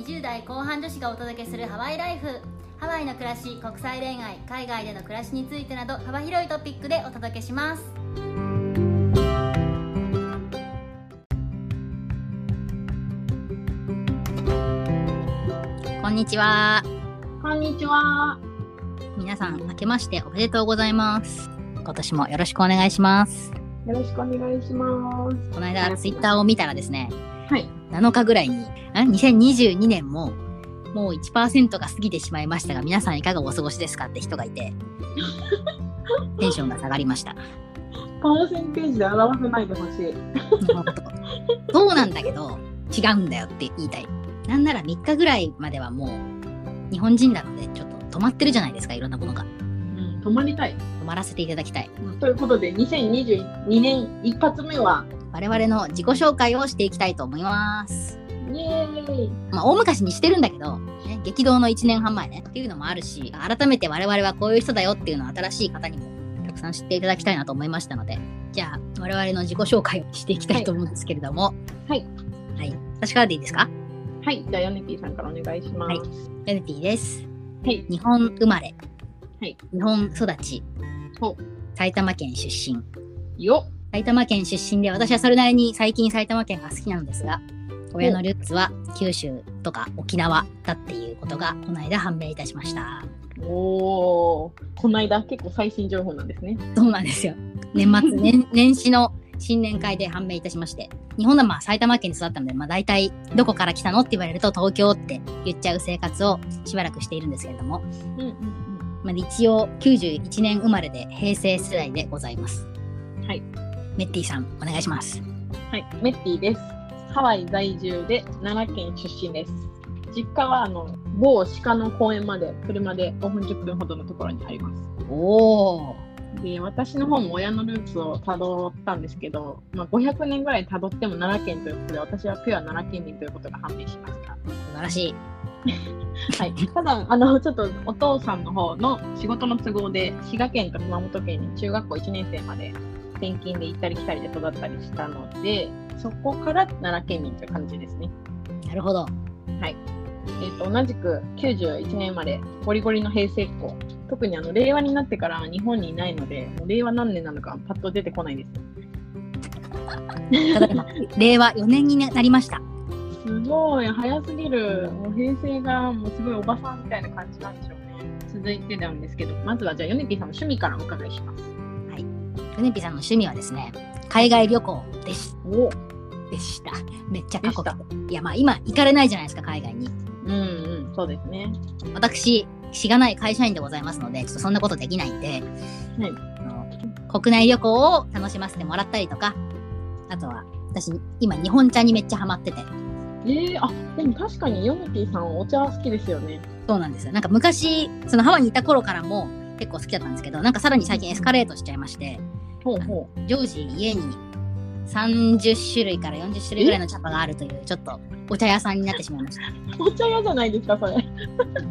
20代後半女子がお届けするハワイライフハワイの暮らし国際恋愛海外での暮らしについてなど幅広いトピックでお届けしますこんにちはこんにちは。皆さん明けましておめでとうございます今年もよろしくお願いしますよろしくお願いします。この間ツイッターを見たらですねはい。7日ぐらいにん2022年ももう1%が過ぎてしまいましたが皆さんいかがお過ごしですかって人がいて テンションが下がりましたパーセンテージで表さないでほしい。そうなんだけど違うんだよって言いたいなんなら3日ぐらいまではもう日本人なのでちょっと止まってるじゃないですかいろんなものがうん、止まりたい。止まらせていただきたいということで、2022年一発目は、我々の自己紹介をしていきたいと思います。イエーイ。まあ、大昔にしてるんだけど、ね、激動の1年半前ねっていうのもあるし改めて我々はこういう人だよっていうのを新しい方にもたくさん知っていただきたいなと思いましたのでじゃあ我々の自己紹介をしていきたいと思うんですけれども。はい。はい、私からでいいですか？はい。じゃあ、ヨネピーさんからお願いします。はい。エルピーです。はい。日本生まれ、はい。日本育ち。ほ埼玉県出身。よ埼玉県出身で私はそれなりに最近埼玉県が好きなのですが親のルーツは九州とか沖縄だっていうことがこの間判明いたしました。おー。この間、結構最新情報なんですね。そうなんですよ。年末 年年始の新年会で判明いたしまして日本ではまあ埼玉県に育ったので、まあ、大体どこから来たのって言われると東京って言っちゃう生活をしばらくしているんですけれども、うんうんまあ、一応91年生まれで平成世代でございます。はいメッティさんお願いしますうん。はい。メッティです。ハワイ在住で奈良県出身です。実家は、あの、某鹿の公園まで車で5分10分ほどのところにあります。おおで私の方も親のルーツをたどったんですけど、まあ、500年ぐらいたどっても奈良県ということで私はピュア奈良県民ということが判明しました。素晴らしい はい、ただあのちょっとお父さんの方の仕事の都合で滋賀県と熊本県に中学校1年生まで転勤で行ったり来たりで育ったりしたのでそこから奈良県民という感じですね。なるほどえー、と同じく91年生まれゴリゴリの平成っ子特にあの令和になってから日本にいないのでもう令和何年なのかパッと出てこないです。令和4年になりましたすごい早すぎる。もう平成がもうすごいおばさんみたいな感じなんでしょうね。続いてなんですけど、まずはじゃあヨネピーさんの趣味からお伺いします。ヨネピさんの趣味はですね海外旅行でしお。でした。めっちゃ過去形いやまあ今行かれないじゃないですか海外に。うんうん、そうですね。私しがない会社員でございますのでちょっとそんなことできないんで、はい。国内旅行を楽しませてもらったりとかあとは私今日本茶にめっちゃハマってて。えー、あでも確かにヨネピーさんお茶好きですよね。そうなんですよ。なんか昔そのハワイにいた頃からも結構好きだったんですけどなんかさらに最近エスカレートしちゃいましてほうほ常時家に30種類から40種類ぐらいの茶葉があるというちょっとお茶屋さんになってしまいましたう。お茶屋じゃないですか、それ。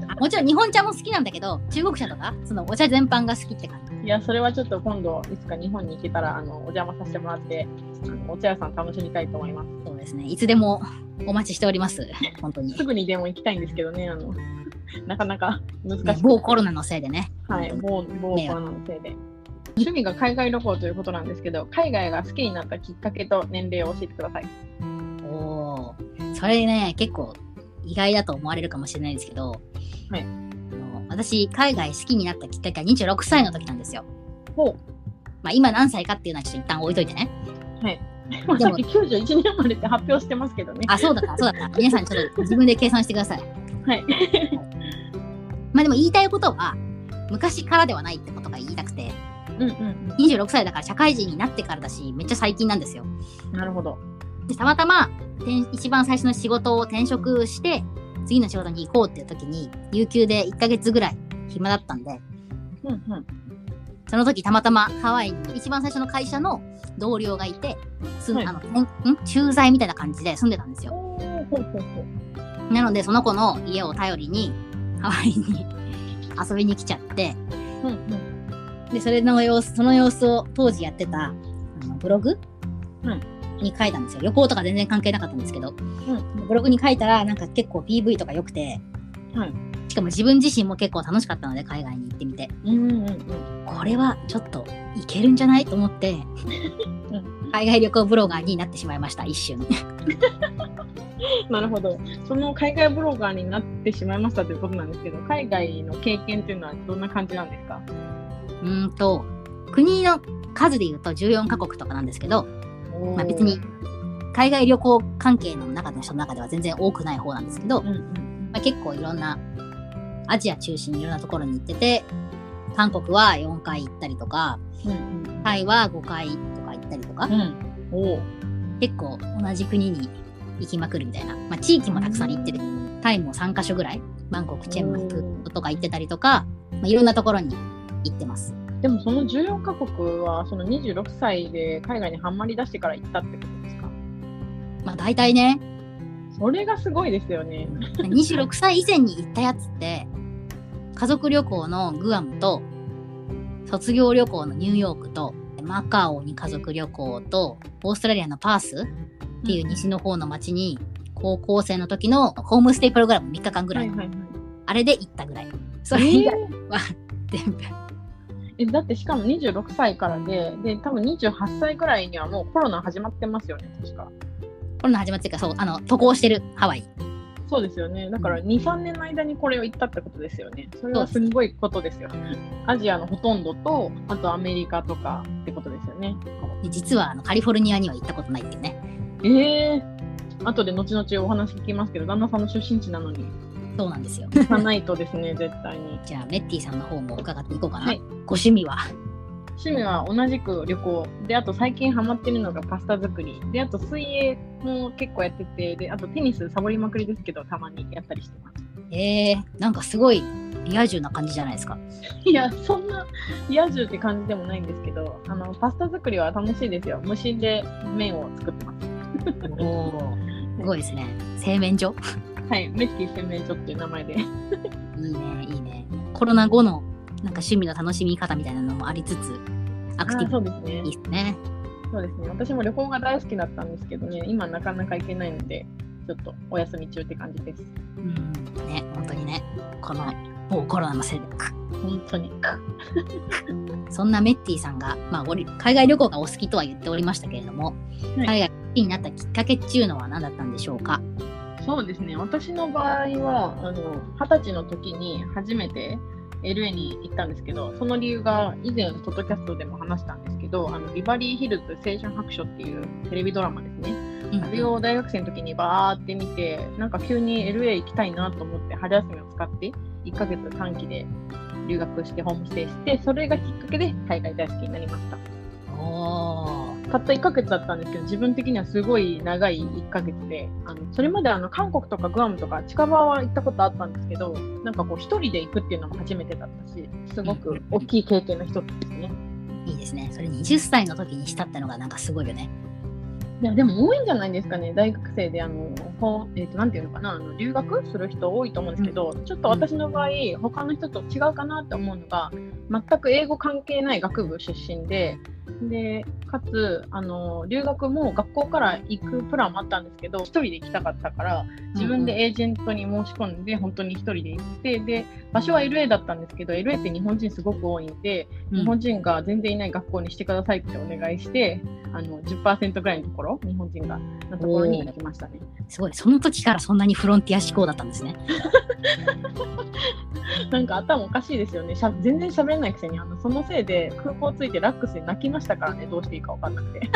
あもちろん日本茶も好きなんだけど中国茶とかそのお茶全般が好きって感じいや、それはちょっと今度、いつか日本に行けたら、あの、お邪魔させてもらって、お茶屋さん楽しみたいと思います。そうですねいつでもお待ちしております本当に、すぐにでも行きたいんですけどね、あの、なかなか難しい。ね、某コロナのせいでねはい、某某コロナのせいで。趣味が海外旅行ということなんですけど、海外が好きになったきっかけと年齢を教えてください。おおーそれね結構意外だと思われるかもしれないですけど、はいあの私海外好きになったきっかけは26歳の時なんですよほまあ今何歳かっていうのはちょっと一旦置いといてねう。はい。まあ、さっき91年生まれって発表してますけどね。あそうだったそうだった皆さんちょっと自分で計算してくださいはい。まあでも言いたいことは昔からではないってことが言いたくてうんうん26歳だから社会人になってからだしめっちゃ最近なんですようん。なるほど。でたまたま転一番最初の仕事を転職して次の仕事に行こうっていう時に有給で1ヶ月ぐらい暇だったんでうんうん。その時たまたまハワイに一番最初の会社の同僚がいてはいあのんん？駐在みたいな感じで住んでたんですよおーほうほうほう。なのでその子の家を頼りにハワイに 遊びに来ちゃってうんうん。でそれの様子その様子を当時やってたあのブログ、うん。に書いたんですよ。旅行とか全然関係なかったんですけど、うん。ブログに書いたら、なんか結構 PV とか良くて、はいしかも自分自身も結構楽しかったので、海外に行ってみて、うんうんうんこれはちょっといけるんじゃない？と思って、海外旅行ブロガーになってしまいました、一瞬。なるほど。その海外ブロガーになってしまいましたということなんですけど、海外の経験っていうのはどんな感じなんですか？うーんと、国の数で言うと14カ国とかなんですけど、まあ別に海外旅行関係の中の人の中では全然多くない方なんですけど、うんうんまあ、結構いろんなアジア中心にいろんなところに行ってて韓国は4回行ったりとかうんタイは5回とか行ったりとか、うん。結構同じ国に行きまくるみたいな、まあ、地域もたくさん行ってるタイも3カ所ぐらいバンコクチェンマイプとか行ってたりとか、まあ、いろんなところに行ってます。でもその14カ国はその26歳で海外にはまり出してから行ったってことですか？まあ大体ね。それがすごいですよね。26歳以前に行ったやつって家族旅行のグアムと卒業旅行のニューヨークとマカオに家族旅行とオーストラリアのパースっていう西の方の町に高校生の時のホームステイプログラム3日間ぐらい、はいはいはい。あれで行ったぐらい。それ以外えー。は全部。えだってしかも26歳からで、で、多分28歳ぐらいにはもうコロナ始まってますよね、確か。コロナ始まってからそうあの渡航してるハワイそうですよね。だから2、3年の間にこれを言ったってことですよね。それはすごいことですよ。アジアのほとんどと、あとアメリカとかってことですよね。で実はあのカリフォルニアには行ったことないっていうねええー。後で後々お話聞きますけど、旦那さんの出身地なのにそうなんですよ行かないとですね、絶対に。じゃあメッティさんの方も伺っていこうかな、はいご趣味は？趣味は同じく旅行。で、あと最近ハマってるのがパスタ作り。で、あと水泳も結構やってて、で、あとテニスサボりまくりですけど、たまにやったりしてます。えー、なんかすごいリア充な感じじゃないですか。いや、そんなリア充って感じでもないんですけど、あの、パスタ作りは楽しいですよ。無心で麺を作ってます。おお、すごいですね。製麺所？はい、メッティ洗面所っていう名前で。いいね、いいね。コロナ後のなんか趣味の楽しみ方みたいなのもありつつ、アクティあそうですねブいい。ですね。そうですね。私も旅行が大好きだったんですけどね、今なかなか行けないので、ちょっとお休み中って感じです。うん、ね、本当にね、このもうコロナのせいで。本当に。そんなメッティさんが、まあ、海外旅行がお好きとは言っておりましたけれども、はい海外好きになったきっかけっていうのは何だったんでしょうか？そうですね。私の場合は、あの、二十歳の時に初めて LA に行ったんですけど、その理由が以前、ポッドキャストでも話したんですけど、あの、ビバリーヒルズ青春白書っていうテレビドラマですね。うんあれを大学生の時にバーって見て、なんか急に LA 行きたいなと思って、春休みを使って、1ヶ月短期で留学してホームステイして、それがきっかけで海外大好きになりました。たった1ヶ月だったんですけど、自分的にはすごい長い1ヶ月で、あのそれまであの韓国とかグアムとか近場は行ったことあったんですけど、なんかこう一人で行くっていうのも初めてだったし、すごく大きい経験の一つですね。いいですね。それ20歳の時にしたってのがなんかすごいよね。いやでも多いんじゃないですかね、大学生であの、えー、となんていうのかなあの、留学する人多いと思うんですけど、ちょっと私の場合、他の人と違うかなって思うのが、全く英語関係ない学部出身で、でかつあの留学も学校から行くプランもあったんですけど、一人で行きたかったから、自分でエージェントに申し込んで、本当に一人で行って、で場所は LA だったんですけど、LA って日本人すごく多いんで、うん日本人が全然いない学校にしてくださいってお願いして、あの10%ぐらいのところ、日本人がのところに行きましたね。すごい。その時からそんなにフロンティア志向だったんですね。なんか頭おかしいですよね。しゃ全然喋れないくせに、あのそのせいで空港着いてラックスで泣きましたからね、どうしていいか分かんなくて。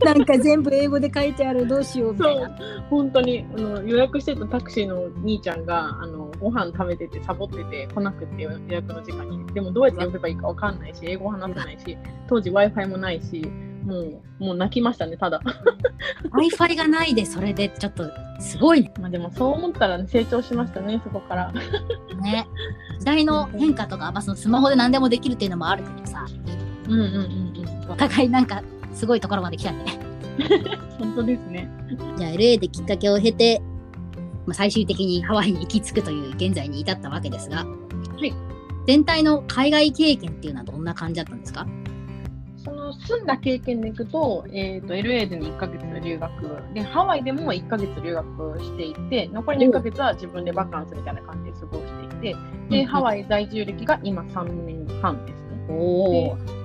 なんか全部英語で書いてある、どうしようみたいな。本当にあの予約してたタクシーの兄ちゃんがあのご飯食べててサボってて来なくて予約の時間にでもどうやって呼べばいいか分かんないし英語話せないし当時 w i f i もないしもうもう泣きましたねただ Wi-Fi がないで、それでちょっとすごいね。まあでもそう思ったら、ね、成長しましたねそこからね時代の変化とか、まあ、そのスマホで何でもできるっていうのもあるけどさ、うんうんうんうん。お互いなんかすごいところまで来たね。本当ですね。じゃあ LA できっかけを経て、まあ、最終的にハワイに行き着くという現在に至ったわけですが、い。全体の海外経験っていうのはどんな感じだったんですか？その住んだ経験でいくと、えっ、と、LA で1ヶ月留学、で、ハワイでも1ヶ月留学していて、残りの1ヶ月は自分でバカンスみたいな感じで過ごしていて、で、ハワイ在住歴が今3年半ですね。おお。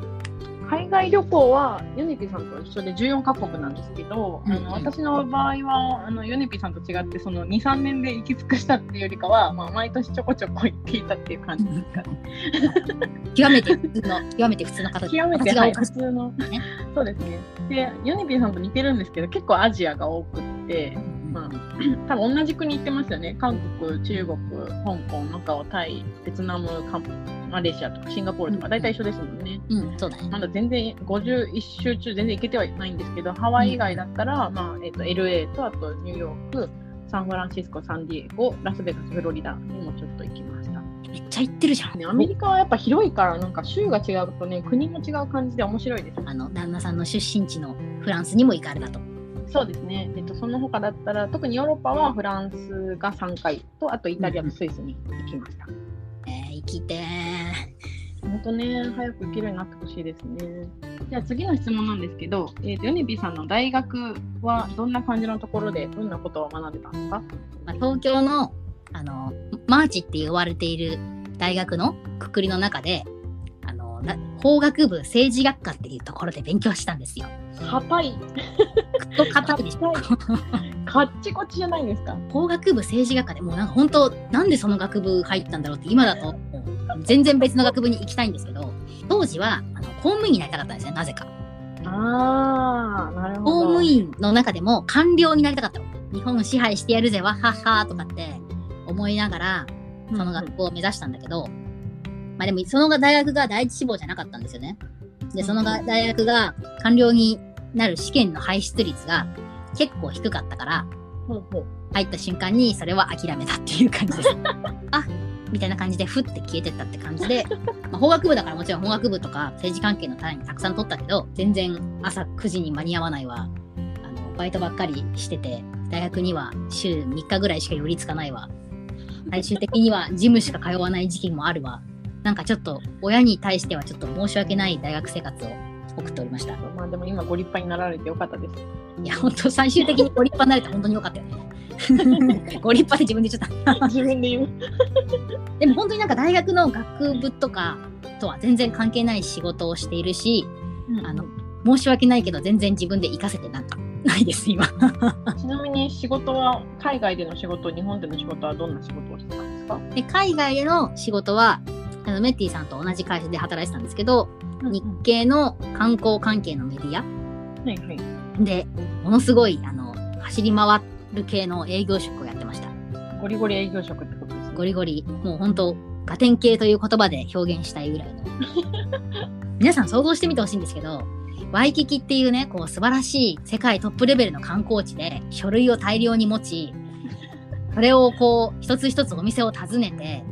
海外旅行はヨネピさんと一緒で14カ国なんですけど、うんうんあの私の場合はあのヨネピさんと違ってその23年で行き尽くしたっていうよりかは、まあ、毎年ちょこちょこ行っていたっていう感じですかね。極めて普通の、極めて普通の方極めて、はい、普通のね。そうですね。で、ヨネピさんと似てるんですけど、結構アジアが多くって、まあ、多分同じ国行ってますよね。韓国、中国、香港、マカオ、タイ、ベトナム、カンマレーシアとかシンガポールとか、うん大体一緒ですもんね。うん、そうだね。まだ全然51週中全然行けてはいないんですけど、ハワイ以外だったら、まあえっと LA とあとニューヨーク、サンフランシスコ、サンディエゴ、ラスベガス、フロリダにもちょっと行きました。めっちゃ行ってるじゃん。ね、アメリカはやっぱ広いから、なんか州が違うとね、国も違う感じで面白いです。あの、旦那さんの出身地のフランスにも行かれたと。そうですね。えっと、その他だったら、特にヨーロッパはフランスが3回と、あとイタリアとスイスに行きました。えー、生きて本当ね、早く行けるようになってほしいですね。じゃあ次の質問なんですけど、えっと、ヨネビさんの大学はどんな感じのところで、どんなことを学んでたんですか？まあ、東京の、あの、マーチって呼ばれている大学のくくりの中で、法学部政治学科っていうところで勉強したんですよ。硬い。と硬いでしょカッチコチじゃないんですか？法学部政治学科でもうなんか本当なんでその学部入ったんだろうって今だと全然別の学部に行きたいんですけど当時はあの公務員になりたかったんですねなぜかあー、なるほど。公務員の中でも官僚になりたかったの日本支配してやるぜわはっはーとかって思いながらその学校を目指したんだけど、まあでもその大学が第一志望じゃなかったんですよね。でそのが大学が官僚になる試験の排出率が結構低かったから入った瞬間にそれは諦めたっていう感じです。あ。みたいな感じでふって消えてったって感じで、まあ、法学部だからもちろん法学部とか政治関係の単位たくさん取ったけど全然朝9時に間に合わないわ。あのバイトばっかりしてて大学には週3日ぐらいしか寄りつかないわ。最終的にはジムしか通わない時期もあるわなんかちょっと親に対してはちょっと申し訳ない大学生活を送っておりました。まあでも今ご立派になられてよかったです。いや、本当最終的にご立派になれて本当によかったよね。ご立派で自分で言っちゃった。自分で言う。でも本当になんか大学の学部とかとは全然関係ない仕事をしているし、あの申し訳ないけど全然自分で活かせてなんかないです、今。ちなみに仕事は、海外での仕事、日本での仕事はどんな仕事をしてたんですか？で海外での仕事は、あのメッティさんと同じ会社で働いてたんですけど、日系の観光関係のメディアはいはい。で、ものすごい、あの、走り回る系の営業職をやってました。ゴリゴリ営業職ってことですね。ゴリゴリ、もう本当ガテン系という言葉で表現したいぐらいの。皆さん想像してみてほしいんですけど、ワイキキっていうね、こう素晴らしい世界トップレベルの観光地で書類を大量に持ち、それをこう一つ一つお店を訪ねて、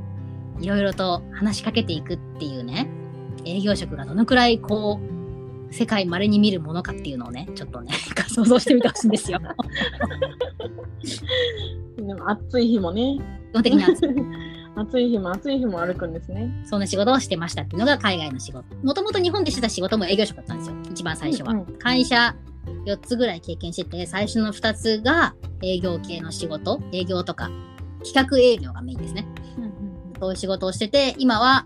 いろいろと話しかけていくっていうね、営業職がどのくらいこう、世界稀に見るものかっていうのをね、ちょっとね、想像してみてほしいんですよ。でも暑い日もね、基本的には 暑い日も暑い日も歩くんですね。そんな仕事をしてましたっていうのが海外の仕事。もともと日本でしてた仕事も営業職だったんですよ。一番最初は。うんうん会社4つぐらい経験してて、最初の2つが営業系の仕事、営業とか企画営業がメインですね。そういう仕事をしてて、今は、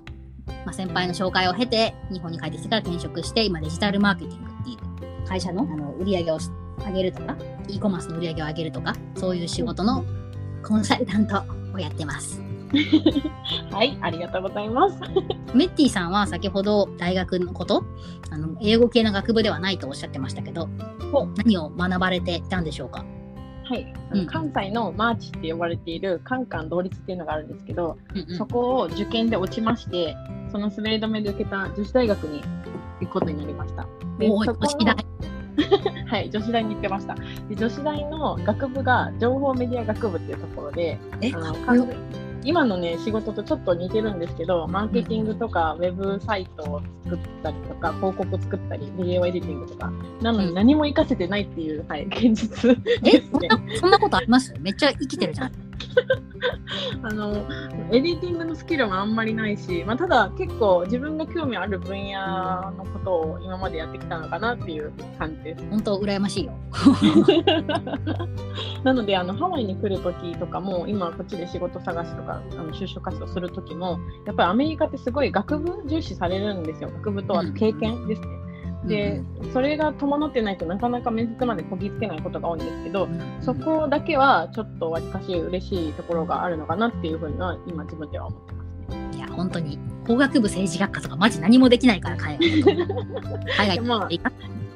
まあ、先輩の紹介を経て、日本に帰ってきてから転職して、今デジタルマーケティングっていう会社のあの売り上げを上げるとか、e コマースの売り上げを上げるとか、そういう仕事のコンサルタントをやってます。はい、ありがとうございます。メッティさんは先ほど大学のこと、あの英語系の学部ではないとおっしゃってましたけど、何を学ばれていたんでしょうか？はい、あうん。の関西のマーチって呼ばれているカンカン同率っていうのがあるんですけど、うんうん。そこを受験で落ちまして、その滑り止めで受けた女子大学に行くことになりました。で女子大。はい、女子大に行ってました。で女子大の学部が情報メディア学部っていうところで、え、あの今のね仕事とちょっと似てるんですけどマーケティングとかウェブサイトを作ったりとか広告作ったりビデオエディティングとか。なのに何も活かせてないっていう、はい、現実えですね。そんな、そんなことあります？めっちゃ生きてるじゃん。あのエディティングのスキルもあんまりないし、まあ、ただ結構自分が興味ある分野のことを今までやってきたのかなっていう感じです。本当羨ましいよ。なのであのハワイに来る時とかも今こっちで仕事探しとかあの就職活動する時もやっぱりアメリカってすごい学部重視されるんですよ学部とあと経験ですね。で、それが伴ってないとなかなか面接までこぎつけないことが多いんですけど、そこだけはちょっとわりかし嬉しいところがあるのかなっていうふうには今自分では思ってますね。いや本当に。工学部政治学科とかマジ何もできないから海外海外まあ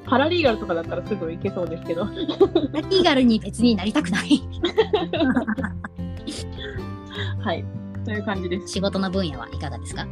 パラリーガルとかだったらすぐ行けそうですけど。パラリーガルに別になりたくない。はい、という感じです。仕事の分野はいかがですか？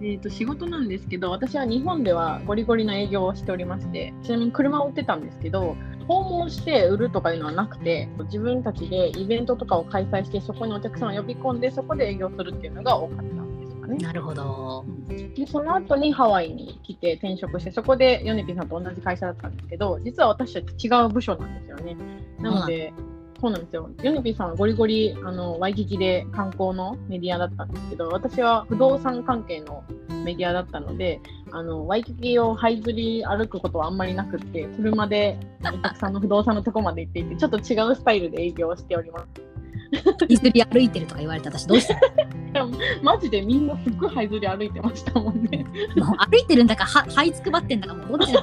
えーと、仕事なんですけど私は日本ではゴリゴリの営業をしておりましてちなみに車を売ってたんですけど訪問して売るとかいうのはなくて自分たちでイベントとかを開催してそこにお客さんを呼び込んでそこで営業するっていうのが多かったんですかね。なるほどでその後にハワイに来て転職してそこでヨネピさんと同じ会社だったんですけど実は私たち違う部署なんですよね。なので、うんそうなんですよ。ヨネピーさんはゴリゴリあのワイキキで観光のメディアだったんですけど、私は不動産関係のメディアだったので、あのワイキキを這いずり歩くことはあんまりなくって、車でお客さんの不動産のとこまで行っていて、ちょっと違うスタイルで営業をしております。いずり歩いてるとか言われた私どうした？マジでみんなすっごい這いずり歩いてましたもんね。もう歩いてるんだかは這いつくばってんだかもうどっちだ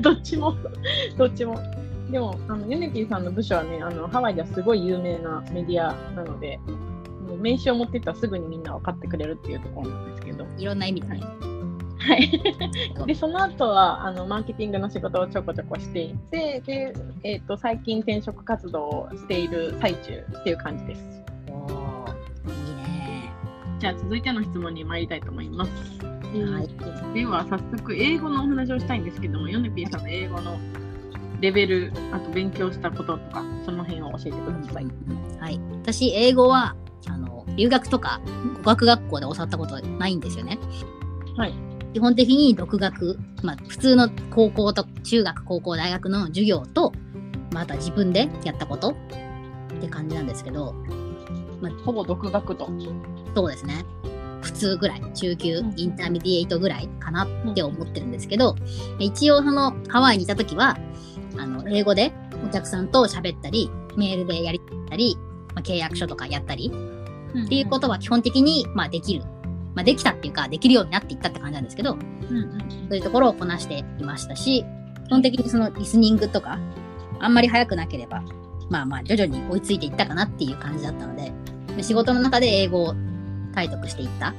どっちもどっちも。でも、あのユネピーさんの部署はね、あのハワイではすごい有名なメディアなので、もう名刺を持っていったらすぐにみんな分かってくれるっていうところなんですけど。いろんな意味でね。はい。で、その後は、あの、マーケティングの仕事をちょこちょこしていて、で、えっ、ー、と、最近転職活動をしている最中っていう感じです。おいいね。じゃあ、続いての質問に参りたいと思います。はい、では早速英語のお話をしたいんですけどもヨネピーさんの英語のレベル、あと勉強したこととか、その辺を教えてください。はい。私、英語は、あの、留学とか語学学校で教わったことないんですよね。はい。基本的に独学、まあ、普通の高校と、中学、高校、大学の授業と、また自分でやったことって感じなんですけど、まあ、ほぼ独学と。そうですね。普通ぐらい、中級、 intermediate ぐらいかなって思ってるんですけど、一応そのハワイにいた時は、あの、英語でお客さんと喋ったり、メールでやりたり、まあ、契約書とかやったり、っていうことは基本的に、まあ、できる。まあ、できたっていうか、できるようになっていったって感じなんですけど、うんうん、そういうところをこなしていましたし、基本的にそのリスニングとか、あんまり早くなければ、まあまあ徐々に追いついていったかなっていう感じだったので、仕事の中で英語を体得していったっ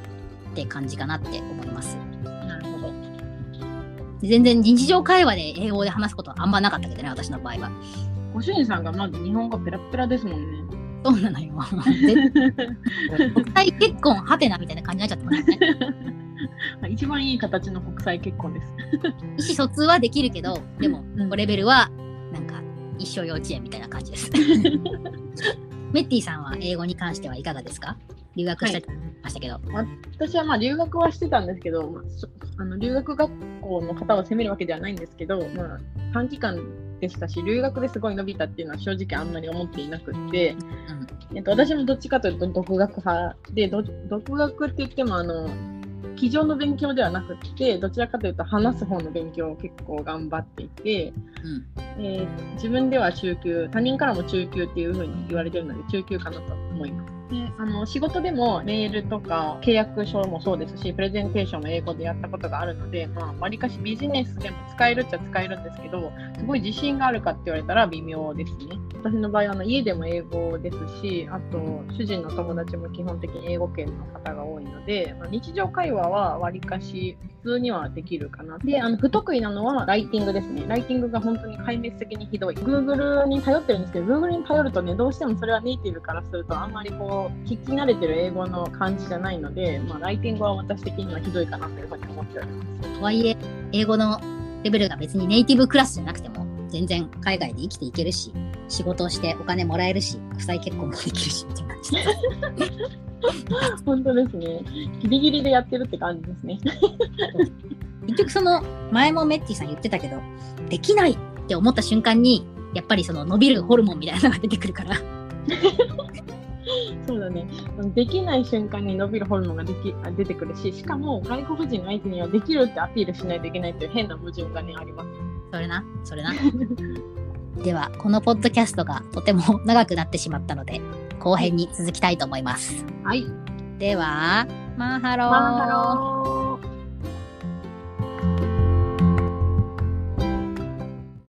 て感じかなって思います。全然日常会話で英語で話すことはあんまなかったけどね、私の場合は。ご主人さんがまず日本語ペラペラですもんね。そうなのよ。国際結婚はてなみたいな感じになっちゃってますね。一番いい形の国際結婚です。意思疎通はできるけど、でも、うん、レベルはなんか一生幼稚園みたいな感じです。メッティさんは英語に関してはいかがですか？留学してましたけど、はい、私はまあ留学はしてたんですけど、まあ、あの留学学校の方を責めるわけではないんですけど、まあ、短期間でしたし留学ですごい伸びたっていうのは正直あんまり思っていなくって、うん、えっと、私もどっちかというと独学派で独学って言ってもあの机上の勉強ではなくてどちらかというと話す方の勉強を結構頑張っていて、うん、えー、自分では中級他人からも中級っていうふうに言われてるので中級かなと思います。であの仕事でもメールとか契約書もそうですしプレゼンテーションも英語でやったことがあるのでわり、まあ、かしビジネスでも使えるっちゃ使えるんですけどすごい自信があるかって言われたら微妙ですね。私の場合はあの家でも英語ですしあと主人の友達も基本的に英語圏の方が多いので、まあ、日常会話はわりかし普通にはできるかな。であの不得意なのはライティングですね。ライティングが本当に壊滅的にひどい。Google に頼ってるんですけど Google に頼るとねどうしてもそれはネイティブからするとあんまりこう聞き慣れてる英語の感じじゃないので、まあ、ライティングは私的にはひどいかなというふうに思っております。とはいえ、英語のレベルが別にネイティブクラスじゃなくても、全然海外で生きていけるし、仕事をしてお金もらえるし、国際結婚もできるし、って感じ 本当ですね。ギリギリでやってるって感じですね。結局その、前もメッティさん言ってたけど、できないって思った瞬間に、やっぱりその伸びるホルモンみたいなのが出てくるからそうだね。できない瞬間に伸びるホルモンができあ出てくるし、しかも外国人の相手にはできるってアピールしないといけないという変な矛盾がね、あります。それな、それな。では、このポッドキャストがとても長くなってしまったので、後編に続きたいと思います。はい。では、 mahalo。Mahalo。